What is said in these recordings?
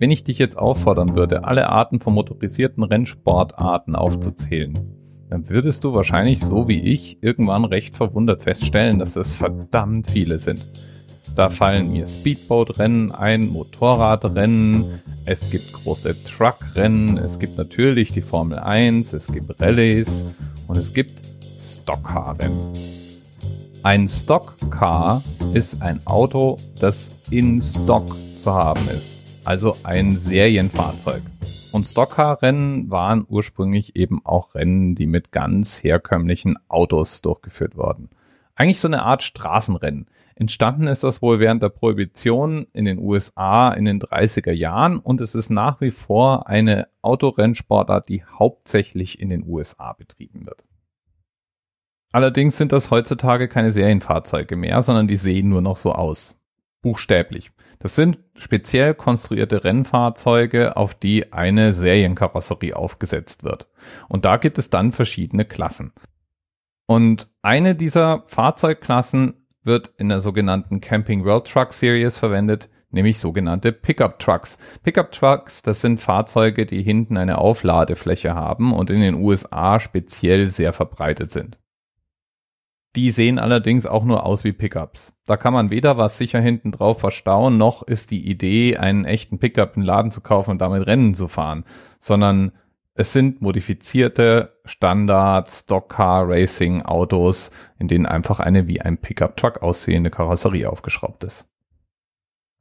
Wenn ich dich jetzt auffordern würde, alle Arten von motorisierten Rennsportarten aufzuzählen, dann würdest du wahrscheinlich so wie ich irgendwann recht verwundert feststellen, dass es verdammt viele sind. Da fallen mir Speedboat-Rennen ein, Motorradrennen, es gibt große Truckrennen, es gibt natürlich die Formel 1, es gibt Rallyes und es gibt Stockcar-Rennen. Ein Stockcar ist ein Auto, das in Stock zu haben ist, also ein Serienfahrzeug. Und Stockcar-Rennen waren ursprünglich eben auch Rennen, die mit ganz herkömmlichen Autos durchgeführt wurden. Eigentlich so eine Art Straßenrennen. Entstanden ist das wohl während der Prohibition in den USA in den 30er Jahren und es ist nach wie vor eine Autorennsportart, die hauptsächlich in den USA betrieben wird. Allerdings sind das heutzutage keine Serienfahrzeuge mehr, sondern die sehen nur noch so aus. Buchstäblich. Das sind speziell konstruierte Rennfahrzeuge, auf die eine Serienkarosserie aufgesetzt wird. Und da gibt es dann verschiedene Klassen. Und eine dieser Fahrzeugklassen wird in der sogenannten Camping World Truck Series verwendet, nämlich sogenannte Pickup Trucks. Pickup Trucks, das sind Fahrzeuge, die hinten eine Aufladefläche haben und in den USA speziell sehr verbreitet sind. Die sehen allerdings auch nur aus wie Pickups. Da kann man weder was sicher hinten drauf verstauen, noch ist die Idee, einen echten Pickup in den Laden zu kaufen und damit Rennen zu fahren, sondern es sind modifizierte Standard Stockcar Racing Autos, in denen einfach eine wie ein Pickup Truck aussehende Karosserie aufgeschraubt ist.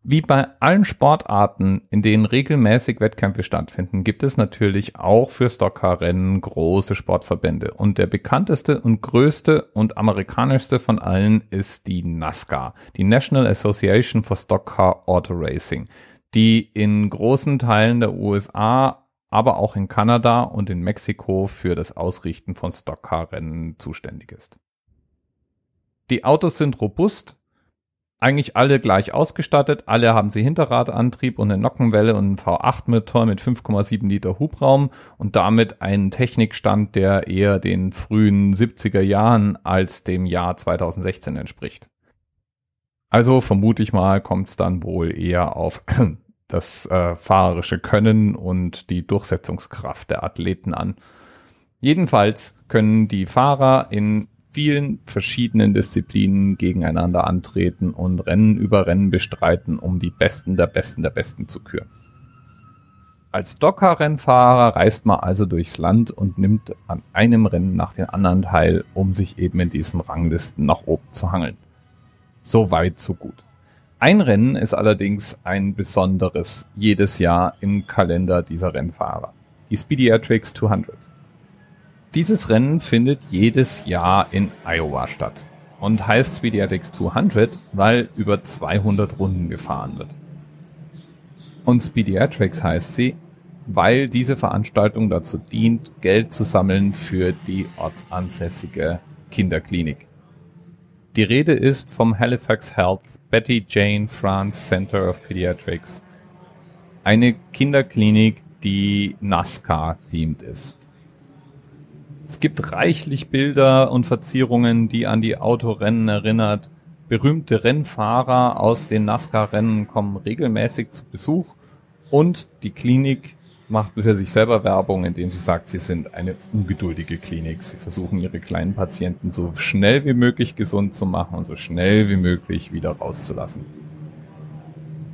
Wie bei allen Sportarten, in denen regelmäßig Wettkämpfe stattfinden, gibt es natürlich auch für Stockcar-Rennen große Sportverbände. Und der bekannteste und größte und amerikanischste von allen ist die NASCAR, die National Association for Stockcar Auto Racing, die in großen Teilen der USA aber auch in Kanada und in Mexiko für das Ausrichten von Stockcar-Rennen zuständig ist. Die Autos sind robust, eigentlich alle gleich ausgestattet, alle haben sie Hinterradantrieb und eine Nockenwelle und einen V8-Motor mit 5,7 Liter Hubraum und damit einen Technikstand, der eher den frühen 70er Jahren als dem Jahr 2016 entspricht. Also vermute ich mal, kommt es dann wohl eher auf das äh, fahrerische Können und die Durchsetzungskraft der Athleten an. Jedenfalls können die Fahrer in vielen verschiedenen Disziplinen gegeneinander antreten und Rennen über Rennen bestreiten, um die Besten der Besten der Besten zu küren. Als Docker-Rennfahrer reist man also durchs Land und nimmt an einem Rennen nach dem anderen teil, um sich eben in diesen Ranglisten nach oben zu hangeln. So weit, so gut. Ein Rennen ist allerdings ein besonderes jedes Jahr im Kalender dieser Rennfahrer. Die Speediatrix 200. Dieses Rennen findet jedes Jahr in Iowa statt und heißt Speediatrix 200, weil über 200 Runden gefahren wird. Und Speediatrix heißt sie, weil diese Veranstaltung dazu dient, Geld zu sammeln für die ortsansässige Kinderklinik. Die Rede ist vom Halifax Health Betty Jane France Center of Pediatrics. Eine Kinderklinik, die NASCAR-themed ist. Es gibt reichlich Bilder und Verzierungen, die an die Autorennen erinnert. Berühmte Rennfahrer aus den NASCAR-Rennen kommen regelmäßig zu Besuch und die Klinik macht für sich selber Werbung, indem sie sagt, sie sind eine ungeduldige Klinik. Sie versuchen ihre kleinen Patienten so schnell wie möglich gesund zu machen und so schnell wie möglich wieder rauszulassen.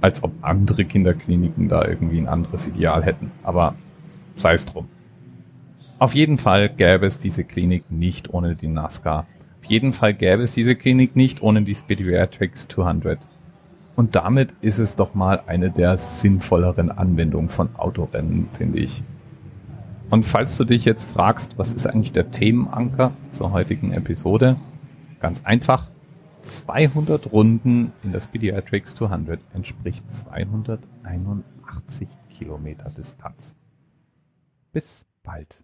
Als ob andere Kinderkliniken da irgendwie ein anderes Ideal hätten. Aber sei es drum. Auf jeden Fall gäbe es diese Klinik nicht ohne die NASCAR. Auf jeden Fall gäbe es diese Klinik nicht ohne die Speediatrics 200. Und damit ist es doch mal eine der sinnvolleren Anwendungen von Autorennen, finde ich. Und falls du dich jetzt fragst, was ist eigentlich der Themenanker zur heutigen Episode? Ganz einfach. 200 Runden in der Speediatrix 200 entspricht 281 Kilometer Distanz. Bis bald.